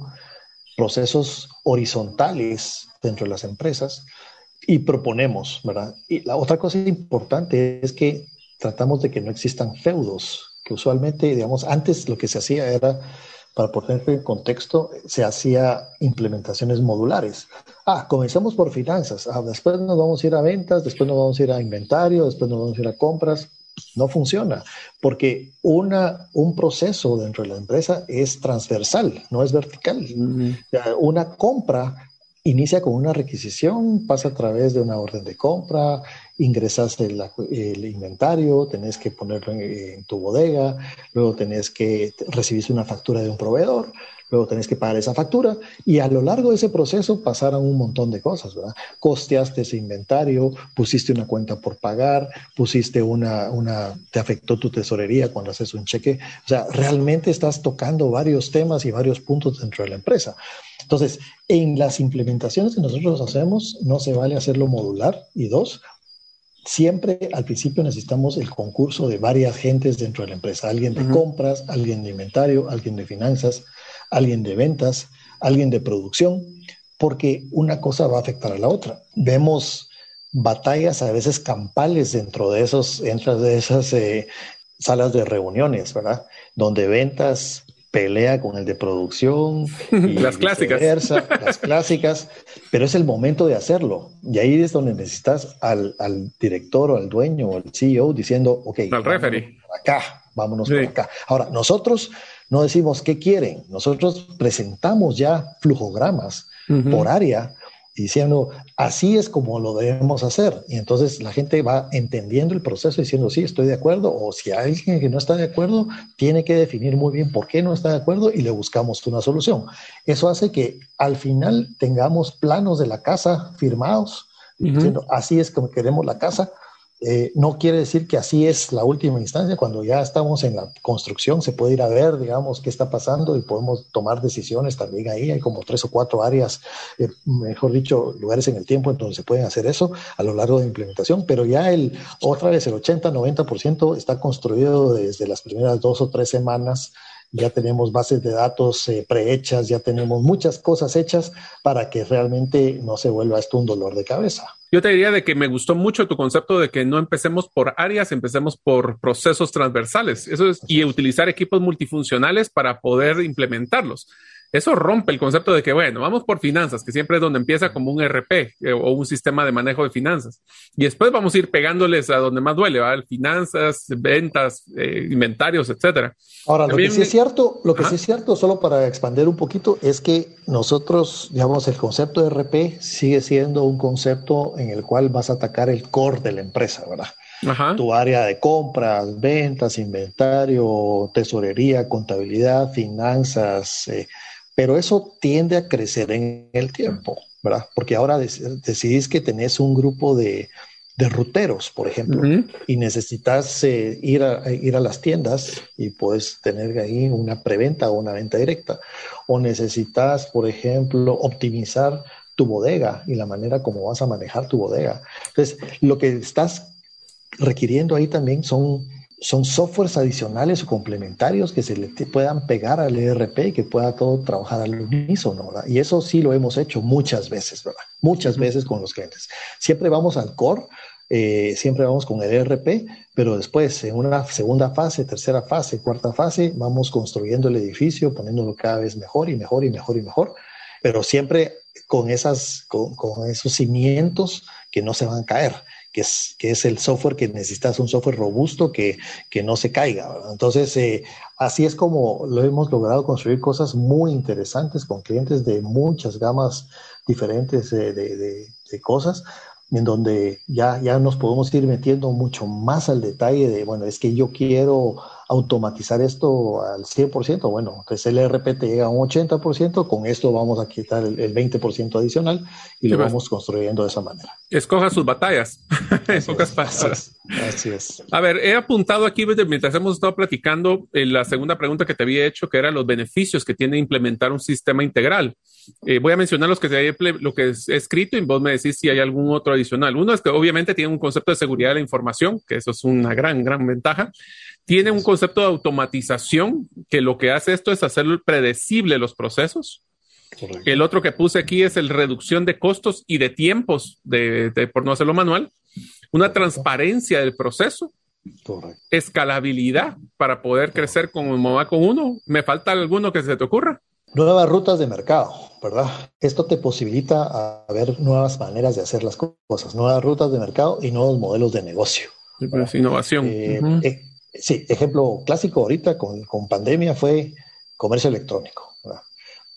procesos horizontales dentro de las empresas y proponemos, ¿verdad? Y la otra cosa importante es que tratamos de que no existan feudos, que usualmente, digamos, antes lo que se hacía era, para ponerte en contexto, se hacía implementaciones modulares. Ah, comenzamos por finanzas, ah, después nos vamos a ir a ventas, después nos vamos a ir a inventario, después nos vamos a ir a compras. No funciona, porque una, un proceso dentro de la empresa es transversal, no es vertical. Una compra inicia con una requisición, pasa a través de una orden de compra, ingresas el, inventario, tenés que ponerlo en, tu bodega, luego tenés que recibir una factura de un proveedor, luego tenés que pagar esa factura y a lo largo de ese proceso pasaron un montón de cosas, ¿verdad? Costeaste ese inventario, pusiste una cuenta por pagar, pusiste una, una, te afectó tu tesorería cuando haces un cheque, o sea, realmente estás tocando varios temas y varios puntos dentro de la empresa. Entonces, en las implementaciones que nosotros hacemos, no se vale hacerlo modular. Y dos, siempre al principio necesitamos el concurso de varias gentes dentro de la empresa, alguien de compras, alguien de inventario, alguien de finanzas, alguien de ventas, alguien de producción, porque una cosa va a afectar a la otra. Vemos batallas a veces campales dentro de esos, dentro de esas eh, salas de reuniones, ¿verdad? Donde ventas pelea con el de producción. Y las clásicas. Las clásicas, pero es el momento de hacerlo. Y ahí es donde necesitas al, director o al dueño o al CEO diciendo, ok, al referee. Acá, vámonos por acá. Ahora, nosotros no decimos qué quieren, nosotros presentamos ya flujogramas por área diciendo, así es como lo debemos hacer. Y entonces la gente va entendiendo el proceso diciendo, sí, estoy de acuerdo, o si hay alguien que no está de acuerdo, tiene que definir muy bien por qué no está de acuerdo y le buscamos una solución. Eso hace que al final tengamos planos de la casa firmados, diciendo, así es como queremos la casa, eh, no quiere decir que así es la última instancia. Cuando ya estamos en la construcción, se puede ir a ver, digamos, qué está pasando y podemos tomar decisiones también ahí. Hay como tres o cuatro áreas, eh, mejor dicho, lugares en el tiempo en donde se pueden hacer eso a lo largo de implementación. Pero ya el, otra vez, el 80-90% está construido desde las primeras dos o tres semanas ya tenemos bases de datos eh, prehechas, ya tenemos muchas cosas hechas para que realmente no se vuelva esto un dolor de cabeza. Yo te diría de que me gustó mucho tu concepto de que no empecemos por áreas, empecemos por procesos transversales. Eso es, y utilizar equipos multifuncionales para poder implementarlos. Eso rompe el concepto de que, bueno, vamos por finanzas, que siempre es donde empieza como un RP eh, o un sistema de manejo de finanzas. Y después vamos a ir pegándoles a donde más duele, ¿va? Finanzas, ventas, eh, inventarios, etcétera. Ahora, lo que sí es cierto, lo que sí es cierto, solo para expandir un poquito, es que nosotros, digamos, el concepto de RP sigue siendo un concepto en el cual vas a atacar el core de la empresa, ¿verdad? Ajá. Tu área de compras, ventas, inventario, tesorería, contabilidad, finanzas, eh, pero eso tiende a crecer en el tiempo, ¿verdad? Porque ahora decidís que tenés un grupo de, ruteros, por ejemplo, y necesitas eh, ir, a, ir a las tiendas y puedes tener ahí una preventa o una venta directa. O necesitas, por ejemplo, optimizar tu bodega y la manera como vas a manejar tu bodega. Entonces, lo que estás requiriendo ahí también son son softwares adicionales o complementarios que se le puedan pegar al ERP y que pueda todo trabajar al unísono, ¿verdad? Y eso sí lo hemos hecho muchas veces, ¿verdad? Muchas veces con los clientes. Siempre vamos al core, eh, siempre vamos con el ERP, pero después en una segunda fase, tercera fase, cuarta fase, vamos construyendo el edificio, poniéndolo cada vez mejor y mejor y mejor y mejor, pero siempre con, esas, con, con esos cimientos que no se van a caer que es, que es el software que necesitas, un software robusto que, que no se caiga. Entonces, eh, así es como lo hemos logrado construir cosas muy interesantes con clientes de muchas gamas diferentes de, de, de cosas en donde ya, ya nos podemos ir metiendo mucho más al detalle de, bueno, es que yo quiero automatizar esto al 100%, bueno, entonces el RP te llega a un 80%, con esto vamos a quitar el, 20% adicional y lo vamos construyendo de esa manera. Escoja sus batallas, en pocas palabras. Así es. A ver, he apuntado aquí mientras hemos estado platicando eh, la segunda pregunta que te había hecho, que era los beneficios que tiene implementar un sistema integral. Eh, voy a mencionar los que se lo que es escrito y vos me decís si hay algún otro adicional. Uno es que obviamente tiene un concepto de seguridad de la información, que eso es una gran, gran ventaja. Tiene un concepto de automatización, que lo que hace esto es hacer predecible los procesos. El otro que puse aquí es el reducción de costos y de tiempos de, por no hacerlo manual. Una transparencia del proceso. Escalabilidad para poder crecer como va con uno. ¿Me falta alguno que se te ocurra? Nuevas rutas de mercado, ¿verdad? Esto te posibilita a ver nuevas maneras de hacer las cosas, nuevas rutas de mercado y nuevos modelos de negocio. Pues, innovación. Eh, eh, sí, ejemplo clásico ahorita con, con pandemia fue comercio electrónico.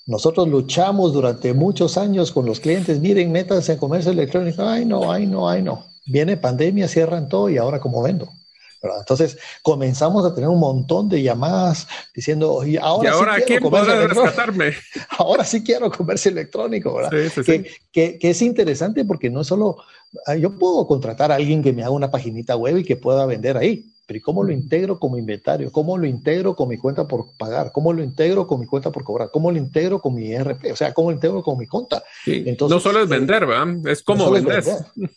Nosotros luchamos durante muchos años con los clientes, miren, métanse en comercio electrónico, ay no, ay no, ay no. Viene pandemia, cierran todo y ahora cómo vendo. Entonces comenzamos a tener un montón de llamadas diciendo, y ahora, sí quiero comercio rescatarme? Ahora sí quiero comercio electrónico, ¿verdad? que, es interesante porque no solo, ah, yo puedo contratar a alguien que me haga una paginita web y que pueda vender ahí, pero ¿y cómo lo integro como inventario? ¿Cómo lo integro con mi cuenta por pagar? ¿Cómo lo integro con mi cuenta por cobrar? ¿Cómo lo integro con mi ERP? O sea, ¿cómo lo integro con mi cuenta? Entonces, no solo es eh, vender, ¿verdad? Es como vender.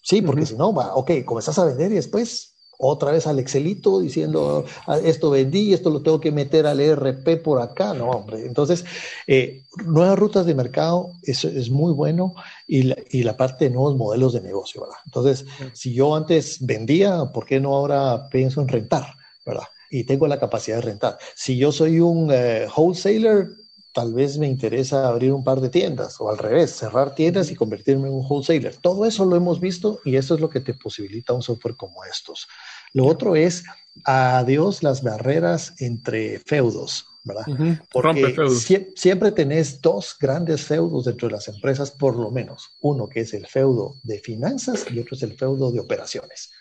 Sí, porque si no, va, ok, comenzás a vender y después otra vez al Excelito diciendo ah, esto vendí, esto lo tengo que meter al ERP por acá. No, hombre. Entonces, eh, nuevas rutas de mercado eso es muy bueno y la, y la, parte de nuevos modelos de negocio, ¿verdad? Entonces, si yo antes vendía, ¿por qué no ahora pienso en rentar, ¿verdad? Y tengo la capacidad de rentar. Si yo soy un eh, wholesaler, tal vez me interesa abrir un par de tiendas o al revés, cerrar tiendas y convertirme en un wholesaler. Todo eso lo hemos visto y eso es lo que te posibilita un software como estos. Lo otro es adiós las barreras entre feudos, ¿verdad? Porque siempre tenés dos grandes feudos dentro de las empresas, por lo menos. Uno que es el feudo de finanzas y otro es el feudo de operaciones.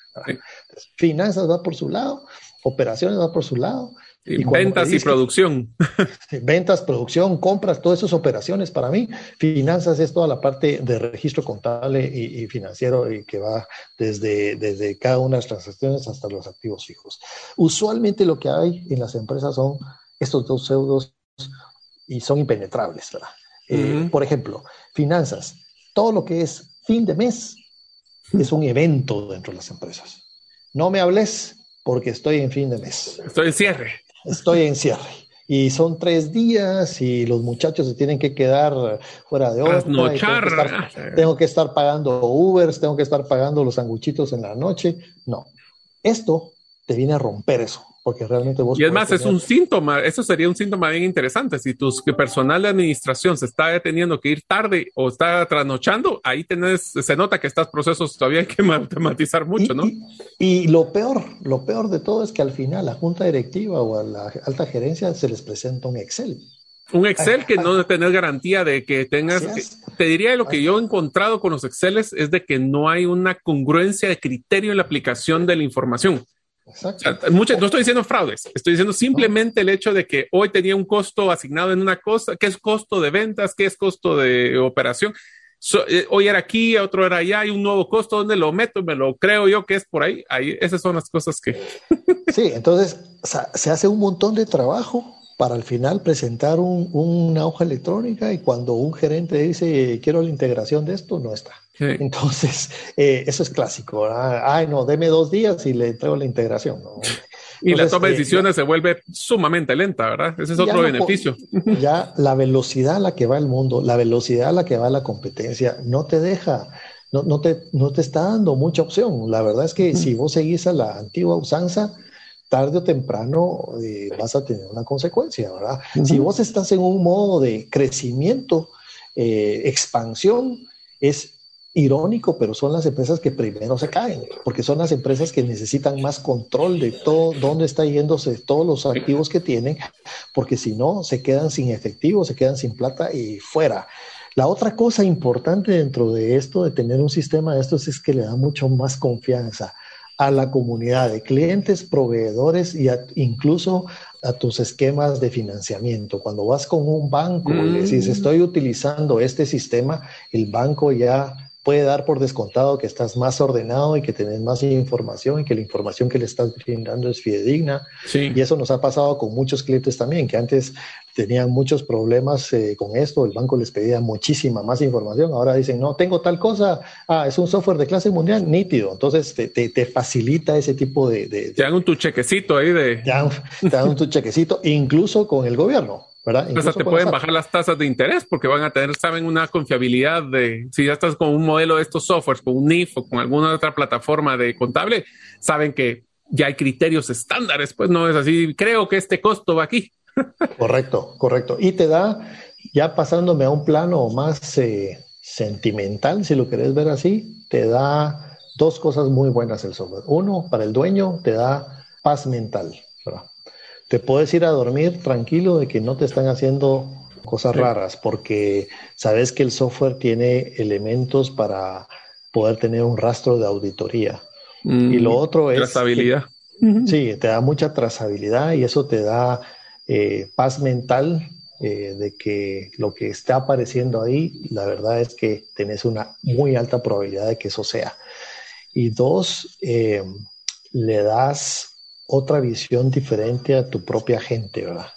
finanzas va por su lado, operaciones va por su lado ventas y producción. Ventas, producción, compras, todas esas operaciones para mí. Finanzas es toda la parte de registro contable y, financiero y que va desde, desde cada una de las transacciones hasta los activos fijos. Usualmente lo que hay en las empresas son estos dos pseudos y son impenetrables, ¿verdad? Eh, por ejemplo, finanzas. Todo lo que es fin de mes es un evento dentro de las empresas. No me hables porque estoy en fin de mes. Estoy en cierre estoy en cierre. Y son tres días y los muchachos se tienen que quedar fuera de hora. Tengo, tengo que estar pagando Ubers, tengo que estar pagando los sanguchitos en la noche. No, esto te viene a romper eso porque realmente vos... Y es más, es un síntoma, eso sería un síntoma bien interesante. Si tu personal de administración se está teniendo que ir tarde o está trasnochando, ahí tenés, se nota que estos procesos todavía hay que matematizar mucho, ¿no? Y, lo peor, lo peor de todo es que al final la junta directiva o a la alta gerencia se les presenta un Excel. Un Excel que no tenés garantía de que tengas, te diría lo que yo he encontrado con los Exceles es de que no hay una congruencia de criterio en la aplicación de la información no estoy diciendo fraudes, estoy diciendo simplemente el hecho de que hoy tenía un costo asignado en una cosa, que es costo de ventas, que es costo de operación. Eh, hoy era aquí, otro era allá, hay un nuevo costo, ¿dónde lo meto? Me lo creo yo que es por ahí. ahí esas son las cosas que... sí, entonces se hace un montón de trabajo para al final presentar una hoja electrónica y cuando un gerente dice quiero la integración de esto, no está. Entonces, eh, eso es clásico. Ay, no, deme dos días y le traigo la integración. y la toma de eh, decisiones se vuelve sumamente lenta, ¿verdad? Ese es otro beneficio. Ya la velocidad a la que va el mundo, la velocidad a la que va la competencia, no te deja, no, no, te, no te está dando mucha opción. La verdad es que si vos seguís a la antigua usanza, tarde o temprano eh, vas a tener una consecuencia, ¿verdad? Si vos estás en un modo de crecimiento, eh, expansión, es irónico, pero son las empresas que primero se caen, porque son las empresas que necesitan más control de todo, dónde está yéndose todos los activos que tienen, porque si no, se quedan sin efectivo, se quedan sin plata y fuera. La otra cosa importante dentro de esto, de tener un sistema de estos, es que le da mucho más confianza a la comunidad de clientes, proveedores y incluso a tus esquemas de financiamiento. Cuando vas con un banco y decís, mm. estoy utilizando este sistema, el banco ya puede dar por descontado que estás más ordenado y que tenés más información y que la información que le estás brindando es fidedigna. Y eso nos ha pasado con muchos clientes también, que antes tenían muchos problemas eh, con esto, el banco les pedía muchísima más información, ahora dicen, no, tengo tal cosa, ah, es un software de clase mundial, nítido, entonces te, te, facilita ese tipo de, Te dan un tu chequecito ahí de... Te dan, un tu chequecito, incluso con el gobierno. ¿verdad? Incluso te pueden bajar las tasas de interés porque van a tener, saben, una confiabilidad de, si ya estás con un modelo de estos softwares, con un NIF o con alguna otra plataforma de contable, saben que ya hay criterios estándares, pues no es así, creo que este costo va aquí. Correcto, correcto. Y te da, ya pasándome a un plano más eh, sentimental, si lo querés ver así, te da dos cosas muy buenas el software. Uno, para el dueño, te da paz mental. Te puedes ir a dormir tranquilo de que no te están haciendo cosas raras, porque sabes que el software tiene elementos para poder tener un rastro de auditoría. y lo mm, otro es... Trazabilidad. sí, te da mucha trazabilidad y eso te da eh, paz mental eh, de que lo que está apareciendo ahí, la verdad es que tenés una muy alta probabilidad de que eso sea. Y dos, eh, le das otra visión diferente a tu propia gente, ¿verdad?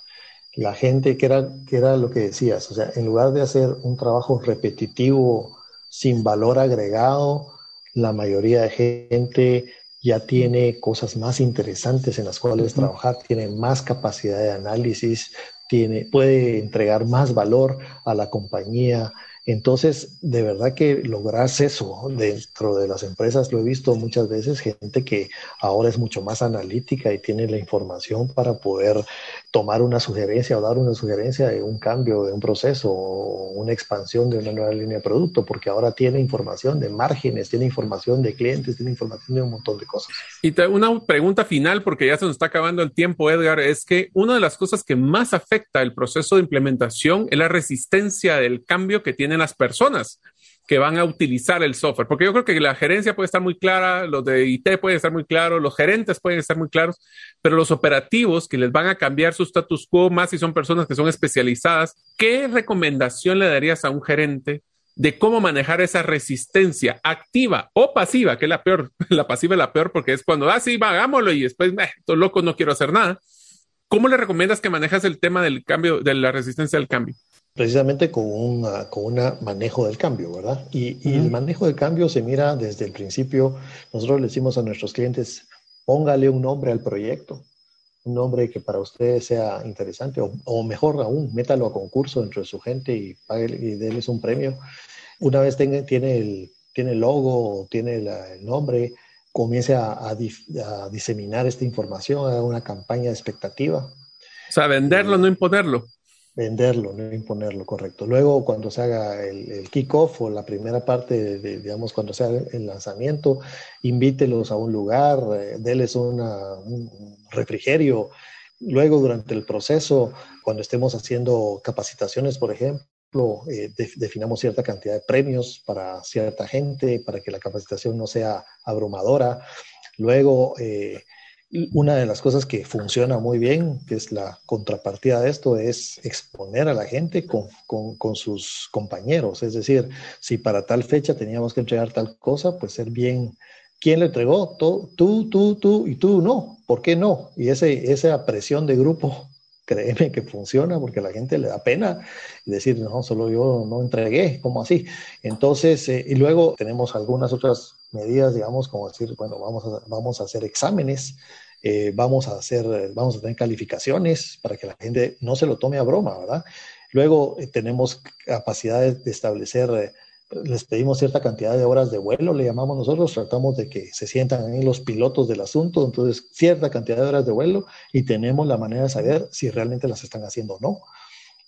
La gente que era, que era lo que decías, o sea, en lugar de hacer un trabajo repetitivo sin valor agregado, la mayoría de gente ya tiene cosas más interesantes en las cuales trabajar, tiene más capacidad de análisis, tiene, puede entregar más valor a la compañía, entonces, de verdad que logras eso. Dentro de las empresas, lo he visto muchas veces, gente que ahora es mucho más analítica y tiene la información para poder tomar una sugerencia o dar una sugerencia de un cambio de un proceso o una expansión de una nueva línea de producto, porque ahora tiene información de márgenes, tiene información de clientes, tiene información de un montón de cosas. Y una pregunta final, porque ya se nos está acabando el tiempo, Edgar, es que una de las cosas que más afecta el proceso de implementación es la resistencia del cambio que tiene las personas que van a utilizar el software. Porque yo creo que la gerencia puede estar muy clara, los de IT pueden estar muy claros, los gerentes pueden estar muy claros, pero los operativos que les van a cambiar su status quo, más si son personas que son especializadas, ¿qué recomendación le darías a un gerente de cómo manejar esa resistencia activa o pasiva, que es la peor? La pasiva es la peor porque es cuando, ah, sí, hagámoslo y después, eh, todo loco, no quiero hacer nada. ¿Cómo le recomiendas que manejas el tema del cambio, de la resistencia al cambio? Precisamente con un con manejo del cambio, ¿verdad? Y, el manejo del cambio se mira desde el principio. Nosotros le decimos a nuestros clientes, póngale un nombre al proyecto, un nombre que para ustedes sea interesante, o, mejor aún, métalo a concurso entre su gente y, pague, y déles un premio. Una vez tenga, tiene, el, tiene el logo, tiene el nombre, comience a, a, a, diseminar esta información, haga una campaña de expectativa. O sea, venderlo, no imponerlo venderlo, no imponerlo, correcto. Luego, cuando se haga el, el kick-off o la primera parte, de, digamos, cuando se haga el lanzamiento, invítelos a un lugar, eh, déles un refrigerio. Luego, durante el proceso, cuando estemos haciendo capacitaciones, por ejemplo, eh, definamos cierta cantidad de premios para cierta gente, para que la capacitación no sea abrumadora. Luego, eh, una de las cosas que funciona muy bien, que es la contrapartida de esto, es exponer a la gente con, con, sus compañeros. Es decir, si para tal fecha teníamos que entregar tal cosa, pues ser bien, ¿quién le entregó? Tú, tú, tú, tú y tú no. ¿Por qué no? Y ese, esa presión de grupo, créeme que funciona porque a la gente le da pena decir, no, solo yo no entregué, ¿cómo así? Entonces, eh, y luego tenemos algunas otras medidas, digamos, como decir, bueno, vamos a, vamos a hacer exámenes, eh, vamos a hacer, vamos a tener calificaciones para que la gente no se lo tome a broma, ¿verdad? Luego eh, tenemos capacidad de, establecer, les pedimos cierta cantidad de horas de vuelo, le llamamos nosotros, tratamos de que se sientan ahí los pilotos del asunto, entonces cierta cantidad de horas de vuelo y tenemos la manera de saber si realmente las están haciendo o no.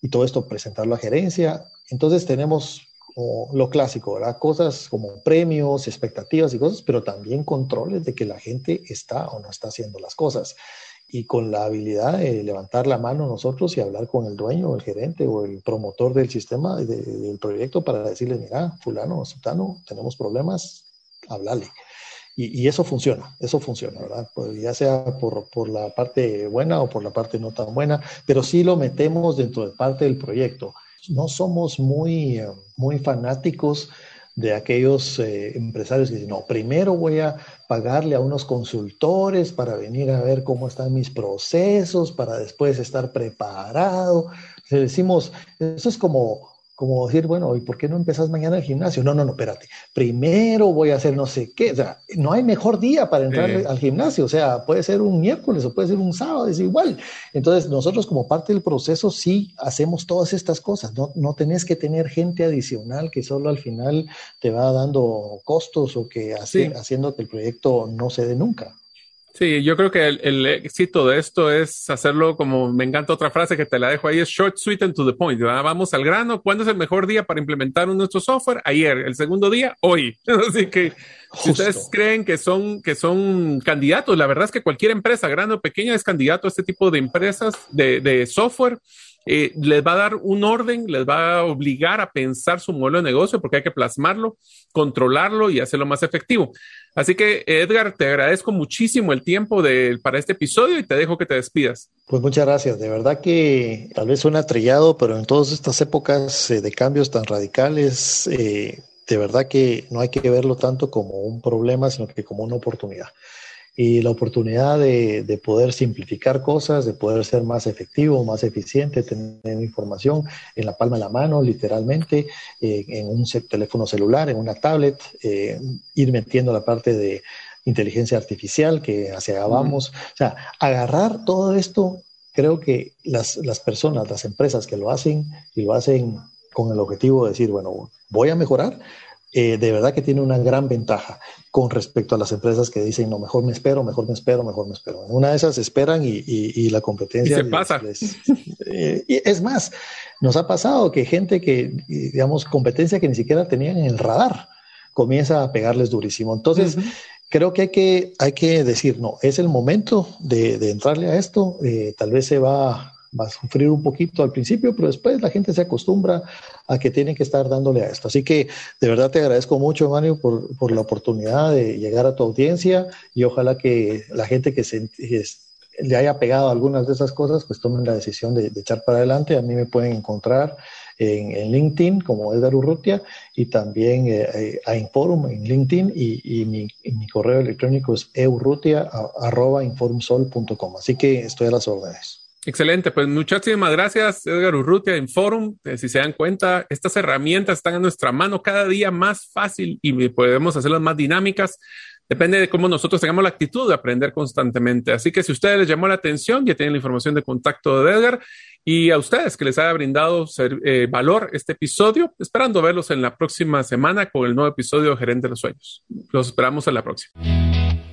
Y todo esto presentarlo a gerencia. Entonces tenemos lo clásico, ¿verdad? Cosas como premios, expectativas y cosas, pero también controles de que la gente está o no está haciendo las cosas. Y con la habilidad de levantar la mano nosotros y hablar con el dueño, el gerente o el promotor del sistema, del proyecto, para decirle, mira, fulano sultano, tenemos problemas, háblale. Y, eso funciona, eso funciona, ¿verdad? Pues ya sea por, por, la parte buena o por la parte no tan buena, pero sí lo metemos dentro de parte del proyecto no somos muy, eh, muy fanáticos de aquellos eh, empresarios que dicen, no, primero voy a pagarle a unos consultores para venir a ver cómo están mis procesos, para después estar preparado. Le decimos, eso es como como decir, bueno, ¿y por qué no empezás mañana el gimnasio? No, no, no, espérate. Primero voy a hacer no sé qué. O sea, no hay mejor día para entrar al gimnasio. O sea, puede ser un miércoles o puede ser un sábado, es igual. Entonces, nosotros como parte del proceso sí hacemos todas estas cosas. No, no tenés que tener gente adicional que solo al final te va dando costos o que hace, haciendo que el proyecto no se dé nunca. Sí, yo creo que el, éxito de esto es hacerlo como me encanta otra frase que te la dejo ahí, es short, sweet and to the point. Vamos al grano. ¿Cuándo es el mejor día para implementar nuestro software? Ayer. El segundo día, hoy. Así que si ustedes creen que son, que son candidatos, la verdad es que cualquier empresa, grande o pequeña, es candidato a este tipo de empresas de, de software. Eh, les va a dar un orden, les va a obligar a pensar su modelo de negocio porque hay que plasmarlo, controlarlo y hacerlo más efectivo. Así que, Edgar, te agradezco muchísimo el tiempo para este episodio y te dejo que te despidas. Pues muchas gracias. De verdad que tal vez suena trillado, pero en todas estas épocas eh, de cambios tan radicales, eh, de verdad que no hay que verlo tanto como un problema, sino que como una oportunidad. Y la oportunidad de, de, poder simplificar cosas, de poder ser más efectivo, más eficiente, tener información en la palma de la mano, literalmente, eh, en un teléfono celular, en una tablet, eh, ir metiendo la parte de inteligencia artificial que hacia allá vamos. O sea, agarrar todo esto, creo que las, las personas, las empresas que lo hacen y lo hacen con el objetivo de decir, bueno, voy a mejorar, eh, de verdad que tiene una gran ventaja con respecto a las empresas que dicen, no, mejor me espero, mejor me espero, mejor me espero. Una de esas esperan y, y, la competencia... se pasa. Eh, y es más, nos ha pasado que gente que, digamos, competencia que ni siquiera tenían en el radar, comienza a pegarles durísimo. Entonces, creo que hay, que hay que decir, no, es el momento de, de entrarle a esto, eh, tal vez se va va a sufrir un poquito al principio, pero después la gente se acostumbra a que tienen que estar dándole a esto. Así que de verdad te agradezco mucho, Mario, por, por la oportunidad de llegar a tu audiencia y ojalá que la gente que, se, le haya pegado algunas de esas cosas, pues tomen la decisión de, echar para adelante. A mí me pueden encontrar en, LinkedIn como Edgar Urrutia y también eh, eh, a Inforum en LinkedIn y, mi, mi, correo electrónico es eurrutia.informsol.com. Así que estoy a las órdenes. Excelente, pues muchísimas gracias Edgar Urrutia en Forum. Eh, si se dan cuenta, estas herramientas están a nuestra mano cada día más fácil y podemos hacerlas más dinámicas. Depende de cómo nosotros tengamos la actitud de aprender constantemente. Así que si a ustedes les llamó la atención, ya tienen la información de contacto de Edgar y a ustedes que les haya brindado eh, valor este episodio, esperando verlos en la próxima semana con el nuevo episodio de Gerente de los Sueños. Los esperamos en la próxima.